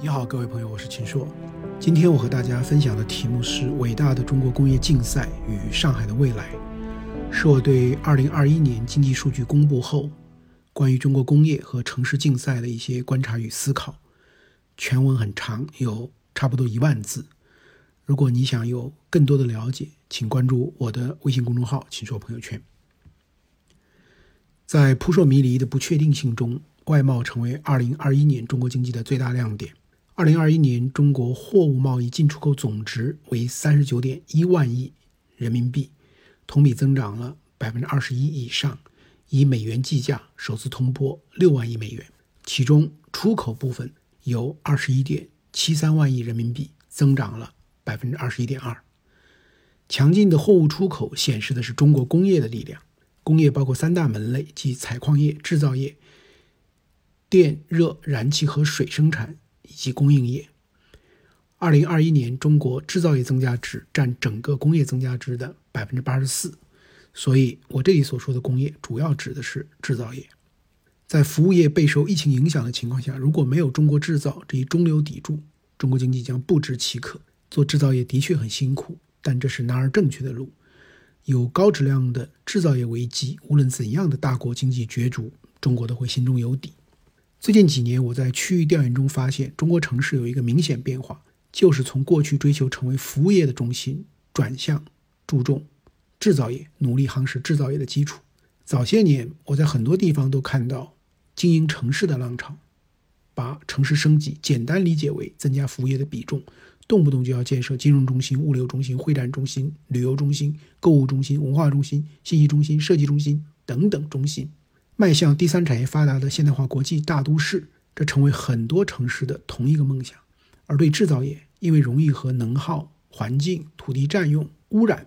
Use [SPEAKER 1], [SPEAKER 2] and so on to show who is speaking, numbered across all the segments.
[SPEAKER 1] 你好，各位朋友，我是秦朔。今天我和大家分享的题目是“伟大的中国工业竞赛与上海的未来”，是我对2021年经济数据公布后关于中国工业和城市竞赛的一些观察与思考。全文很长，有差不多一万字。如果你想有更多的了解，请关注我的微信公众号“秦朔朋友圈”。在扑朔迷离的不确定性中，外贸成为2021年中国经济的最大亮点。二零二一年，中国货物贸易进出口总值为三十九点一万亿人民币，同比增长了百分之二十一以上，以美元计价，首次突破六万亿美元。其中，出口部分由二十一点七三万亿人民币，增长了百分之二十一点二。强劲的货物出口显示的是中国工业的力量。工业包括三大门类，即采矿业、制造业、电热燃气和水生产。以及供应业。二零二一年，中国制造业增加值占整个工业增加值的百分之八十四。所以，我这里所说的工业，主要指的是制造业。在服务业备受疫情影响的情况下，如果没有中国制造这一中流砥柱，中国经济将不知其可。做制造业的确很辛苦，但这是男儿正确的路。有高质量的制造业危机，无论怎样的大国经济角逐，中国都会心中有底。最近几年，我在区域调研中发现，中国城市有一个明显变化，就是从过去追求成为服务业的中心，转向注重制造业，努力夯实制造业的基础。早些年，我在很多地方都看到经营城市的浪潮，把城市升级简单理解为增加服务业的比重，动不动就要建设金融中心、物流中心、会展中心、旅游中心、购物中心、文化中心、信息中心、设计中心等等中心。迈向第三产业发达的现代化国际大都市，这成为很多城市的同一个梦想。而对制造业，因为容易和能耗、环境、土地占用、污染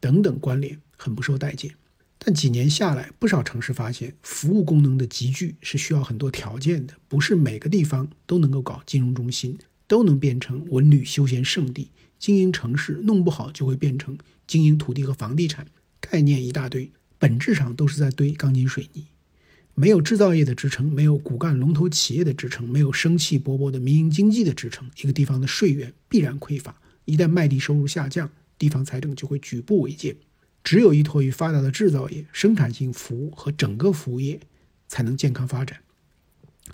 [SPEAKER 1] 等等关联，很不受待见。但几年下来，不少城市发现，服务功能的集聚是需要很多条件的，不是每个地方都能够搞金融中心，都能变成文旅休闲胜地。经营城市弄不好，就会变成经营土地和房地产，概念一大堆，本质上都是在堆钢筋水泥。没有制造业的支撑，没有骨干龙头企业的支撑，没有生气勃勃的民营经济的支撑，一个地方的税源必然匮乏。一旦卖地收入下降，地方财政就会举步维艰。只有依托于发达的制造业、生产性服务和整个服务业，才能健康发展。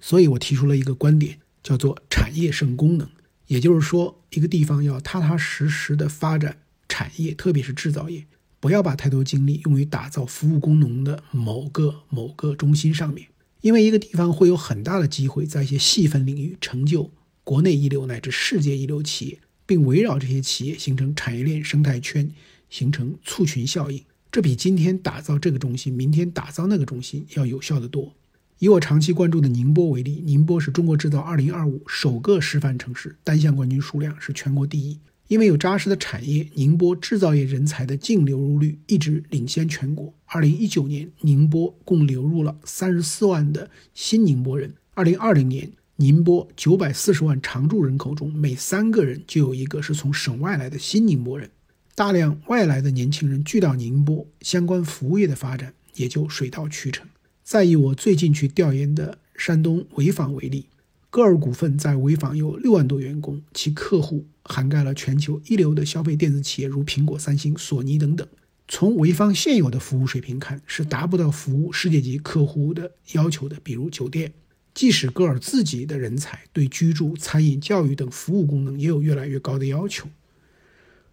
[SPEAKER 1] 所以我提出了一个观点，叫做“产业胜功能”。也就是说，一个地方要踏踏实实的发展产业，特别是制造业。不要把太多精力用于打造服务功能的某个某个中心上面，因为一个地方会有很大的机会在一些细分领域成就国内一流乃至世界一流企业，并围绕这些企业形成产业链生态圈，形成簇群效应。这比今天打造这个中心，明天打造那个中心要有效的多。以我长期关注的宁波为例，宁波是中国制造2025首个示范城市，单项冠军数量是全国第一。因为有扎实的产业，宁波制造业人才的净流入率一直领先全国。二零一九年，宁波共流入了三十四万的新宁波人。二零二零年，宁波九百四十万常住人口中，每三个人就有一个是从省外来的新宁波人。大量外来的年轻人聚到宁波，相关服务业的发展也就水到渠成。再以我最近去调研的山东潍坊为例。歌尔股份在潍坊有六万多员工，其客户涵盖了全球一流的消费电子企业，如苹果、三星、索尼等等。从潍坊现有的服务水平看，是达不到服务世界级客户的要求的，比如酒店。即使歌尔自己的人才对居住、餐饮、教育等服务功能也有越来越高的要求，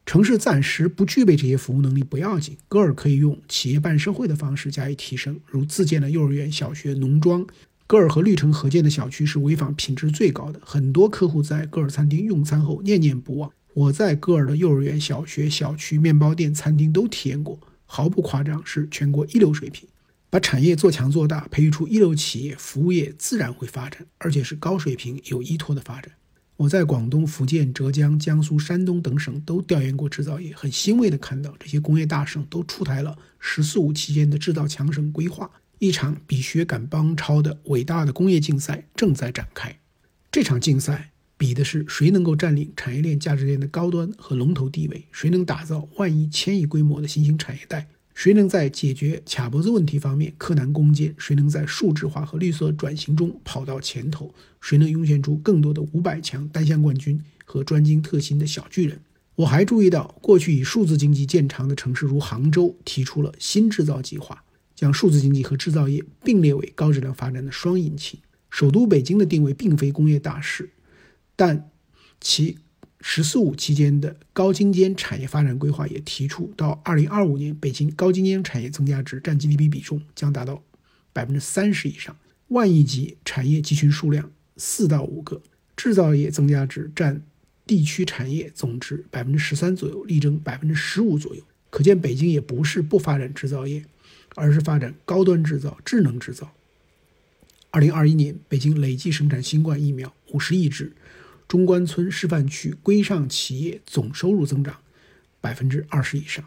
[SPEAKER 1] 城市暂时不具备这些服务能力不要紧，歌尔可以用企业办社会的方式加以提升，如自建的幼儿园、小学、农庄。歌尔和绿城合建的小区是潍坊品质最高的，很多客户在歌尔餐厅用餐后念念不忘。我在歌尔的幼儿园、小学、小区、面包店、餐厅都体验过，毫不夸张，是全国一流水平。把产业做强做大，培育出一流企业，服务业自然会发展，而且是高水平、有依托的发展。我在广东、福建、浙江、江苏、山东等省都调研过制造业，很欣慰地看到这些工业大省都出台了“十四五”期间的制造强省规划。一场比学赶帮超的伟大的工业竞赛正在展开。这场竞赛比的是谁能够占领产业链价值链的高端和龙头地位，谁能打造万亿、千亿规模的新兴产业带，谁能在解决卡脖子问题方面克难攻坚？谁能在数字化和绿色转型中跑到前头？谁能涌现出更多的五百强单项冠军和专精特新的小巨人？我还注意到，过去以数字经济见长的城市如杭州，提出了新制造计划，将数字经济和制造业并列为高质量发展的双引擎。首都北京的定位并非工业大市，但其。“十四五”期间的高精尖产业发展规划也提出，到二零二五年，北京高精尖产业增加值占 GDP 比重将达到百分之三十以上，万亿级产业集群数量四到五个，制造业增加值占地区产业总值百分之十三左右，力争百分之十五左右。可见，北京也不是不发展制造业，而是发展高端制造、智能制造。二零二一年，北京累计生产新冠疫苗五十亿支。中关村示范区规上企业总收入增长百分之二十以上。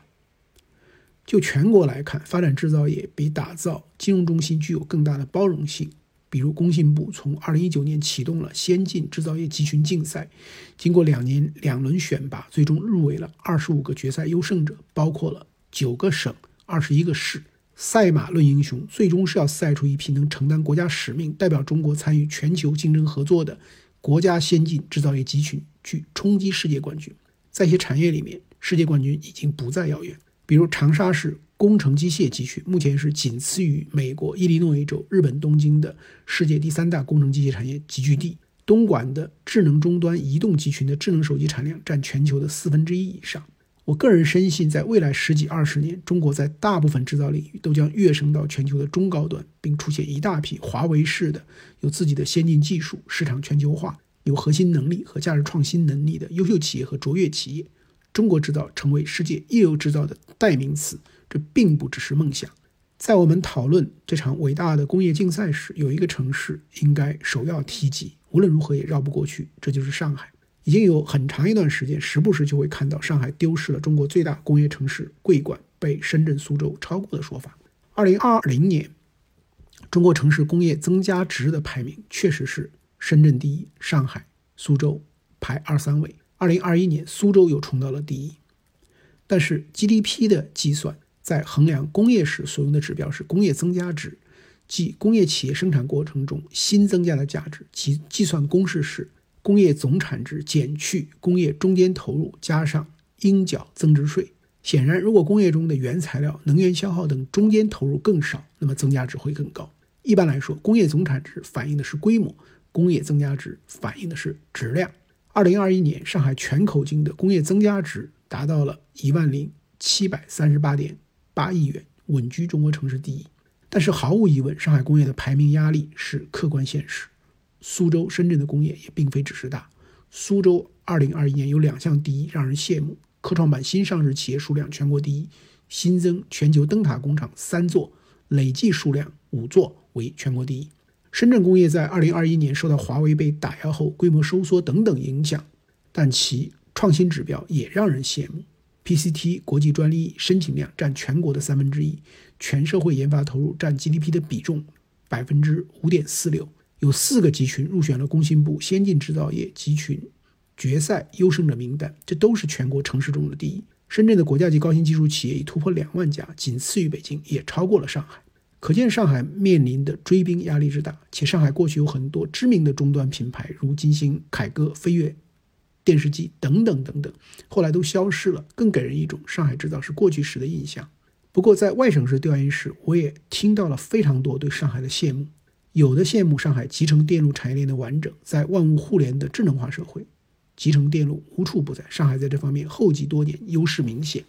[SPEAKER 1] 就全国来看，发展制造业比打造金融中心具有更大的包容性。比如，工信部从二零一九年启动了先进制造业集群竞赛，经过两年两轮选拔，最终入围了二十五个决赛优胜者，包括了九个省、二十一个市。赛马论英雄，最终是要赛出一批能承担国家使命、代表中国参与全球竞争合作的。国家先进制造业集群去冲击世界冠军，在一些产业里面，世界冠军已经不再遥远。比如长沙市工程机械集群，目前是仅次于美国伊利诺伊州、日本东京的世界第三大工程机械产业集聚地。东莞的智能终端移动集群的智能手机产量占全球的四分之一以上。我个人深信，在未来十几二十年，中国在大部分制造领域都将跃升到全球的中高端，并出现一大批华为式的、有自己的先进技术、市场全球化、有核心能力和价值创新能力的优秀企业和卓越企业。中国制造成为世界一流制造的代名词，这并不只是梦想。在我们讨论这场伟大的工业竞赛时，有一个城市应该首要提及，无论如何也绕不过去，这就是上海。已经有很长一段时间，时不时就会看到上海丢失了中国最大工业城市桂冠被深圳、苏州超过的说法。二零二零年，中国城市工业增加值的排名确实是深圳第一，上海、苏州排二三位。二零二一年，苏州又冲到了第一。但是 GDP 的计算在衡量工业时所用的指标是工业增加值，即工业企业生产过程中新增加的价值，其计算公式是。工业总产值减去工业中间投入加上应缴增值税。显然，如果工业中的原材料、能源消耗等中间投入更少，那么增加值会更高。一般来说，工业总产值反映的是规模，工业增加值反映的是质量。二零二一年，上海全口径的工业增加值达到了一万零七百三十八点八亿元，稳居中国城市第一。但是，毫无疑问，上海工业的排名压力是客观现实。苏州、深圳的工业也并非只是大。苏州2021年有两项第一让人羡慕：科创板新上市企业数量全国第一，新增全球灯塔工厂三座，累计数量五座为全国第一。深圳工业在2021年受到华为被打压后规模收缩等等影响，但其创新指标也让人羡慕。PCT 国际专利申请量占全国的三分之一，全社会研发投入占 GDP 的比重百分之五点四六。有四个集群入选了工信部先进制造业集群决赛优胜者名单，这都是全国城市中的第一。深圳的国家级高新技术企业已突破两万家，仅次于北京，也超过了上海。可见上海面临的追兵压力之大。且上海过去有很多知名的终端品牌，如金星、凯歌、飞跃电视机等等等等，后来都消失了，更给人一种上海制造是过去时的印象。不过在外省市调研时，我也听到了非常多对上海的羡慕。有的羡慕上海集成电路产业链的完整，在万物互联的智能化社会，集成电路无处不在。上海在这方面厚积多年，优势明显。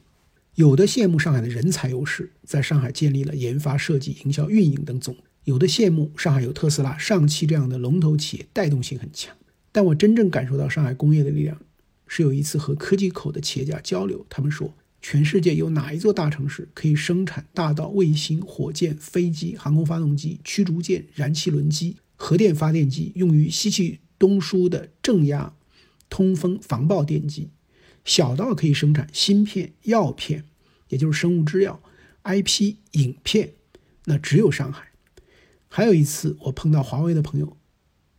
[SPEAKER 1] 有的羡慕上海的人才优势，在上海建立了研发、设计、营销、运营等总。有的羡慕上海有特斯拉、上汽这样的龙头企业，带动性很强。但我真正感受到上海工业的力量，是有一次和科技口的企业家交流，他们说。全世界有哪一座大城市可以生产大到卫星、火箭、飞机、航空发动机、驱逐舰、燃气轮机、核电发电机，用于西气东输的正压、通风防爆电机；小到可以生产芯片、药片，也就是生物制药、IP 影片，那只有上海。还有一次，我碰到华为的朋友，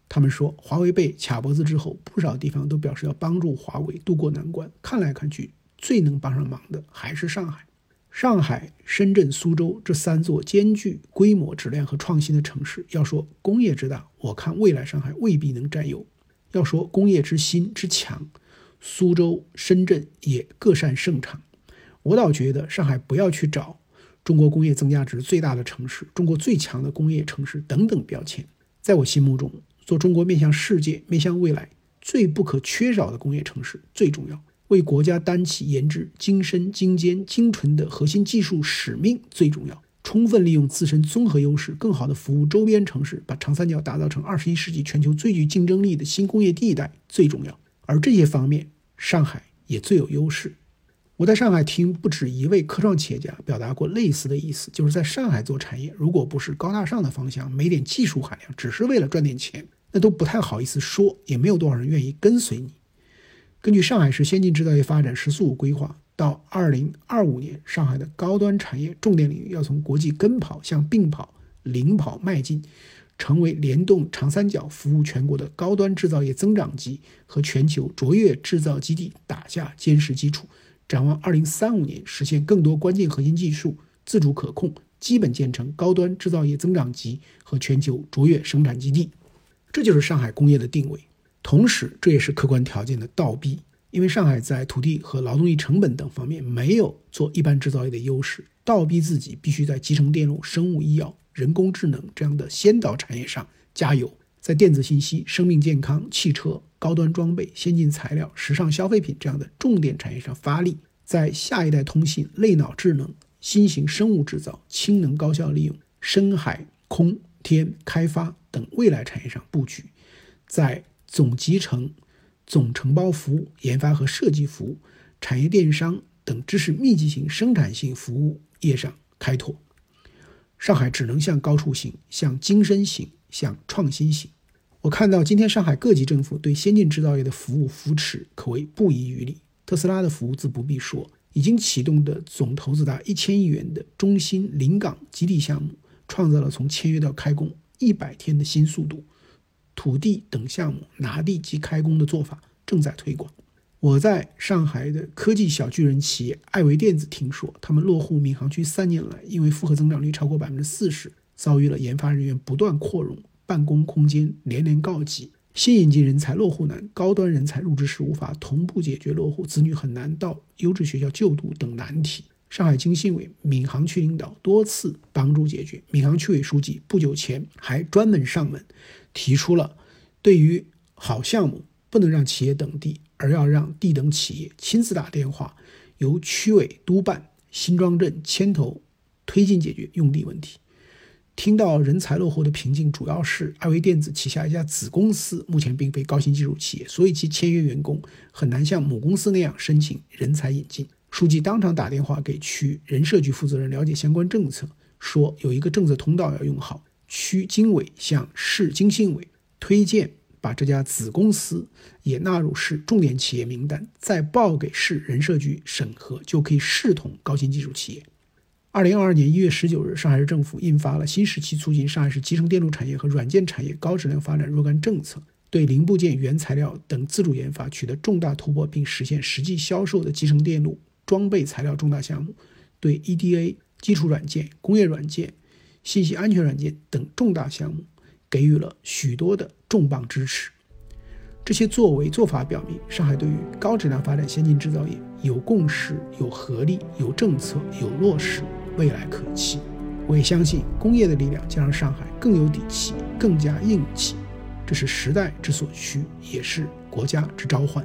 [SPEAKER 1] 他们说华为被卡脖子之后，不少地方都表示要帮助华为渡过难关。看来看去。最能帮上忙的还是上海。上海、深圳、苏州这三座兼具规模、质量和创新的城市，要说工业之大，我看未来上海未必能占优；要说工业之新之强，苏州、深圳也各擅胜场。我倒觉得上海不要去找中国工业增加值最大的城市、中国最强的工业城市等等标签。在我心目中，做中国面向世界、面向未来最不可缺少的工业城市最重要。为国家担起研制精深、精尖、精纯的核心技术使命最重要。充分利用自身综合优势，更好地服务周边城市，把长三角打造成二十一世纪全球最具竞争力的新工业地带最重要。而这些方面，上海也最有优势。我在上海听不止一位科创企业家表达过类似的意思，就是在上海做产业，如果不是高大上的方向，没点技术含量，只是为了赚点钱，那都不太好意思说，也没有多少人愿意跟随你。根据上海市先进制造业发展“十四五”规划，到二零二五年，上海的高端产业重点领域要从国际跟跑向并跑、领跑迈进，成为联动长三角、服务全国的高端制造业增长极和全球卓越制造基地打下坚实基础。展望二零三五年，实现更多关键核心技术自主可控，基本建成高端制造业增长极和全球卓越生产基地。这就是上海工业的定位。同时，这也是客观条件的倒逼，因为上海在土地和劳动力成本等方面没有做一般制造业的优势，倒逼自己必须在集成电路、生物医药、人工智能这样的先导产业上加油，在电子信息、生命健康、汽车、高端装备、先进材料、时尚消费品这样的重点产业上发力，在下一代通信、类脑智能、新型生物制造、氢能高效利用、深海空天开发等未来产业上布局，在。总集成、总承包服务、研发和设计服务、产业电商等知识密集型生产性服务业上开拓。上海只能向高处行，向精深行，向创新行。我看到今天上海各级政府对先进制造业的服务扶持可谓不遗余力。特斯拉的服务自不必说，已经启动的总投资达一千亿元的中芯临港基地项目，创造了从签约到开工一百天的新速度。土地等项目拿地即开工的做法正在推广。我在上海的科技小巨人企业爱维电子听说，他们落户闵行区三年来，因为复合增长率超过百分之四十，遭遇了研发人员不断扩容、办公空间连连告急、新引进人才落户难、高端人才入职时无法同步解决落户、子女很难到优质学校就读等难题。上海经信委闵行区领导多次帮助解决，闵行区委书记不久前还专门上门。提出了，对于好项目不能让企业等地，而要让地等企业亲自打电话，由区委督办，新庄镇牵头推进解决用地问题。听到人才落后的瓶颈，主要是爱维电子旗下一家子公司目前并非高新技术企业，所以其签约员工很难像母公司那样申请人才引进。书记当场打电话给区人社局负责人了解相关政策，说有一个政策通道要用好。区经委向市经信委推荐，把这家子公司也纳入市重点企业名单，再报给市人社局审核，就可以视同高新技术企业。二零二二年一月十九日，上海市政府印发了新时期促进上海市集成电路产业和软件产业高质量发展若干政策，对零部件、原材料等自主研发取得重大突破，并实现实际销售的集成电路装备材料重大项目，对 EDA 基础软件、工业软件。信息安全软件等重大项目给予了许多的重磅支持。这些作为做法表明，上海对于高质量发展先进制造业有共识、有合力、有政策、有落实，未来可期。我也相信工业的力量将让上海更有底气、更加硬气。这是时代之所需，也是国家之召唤。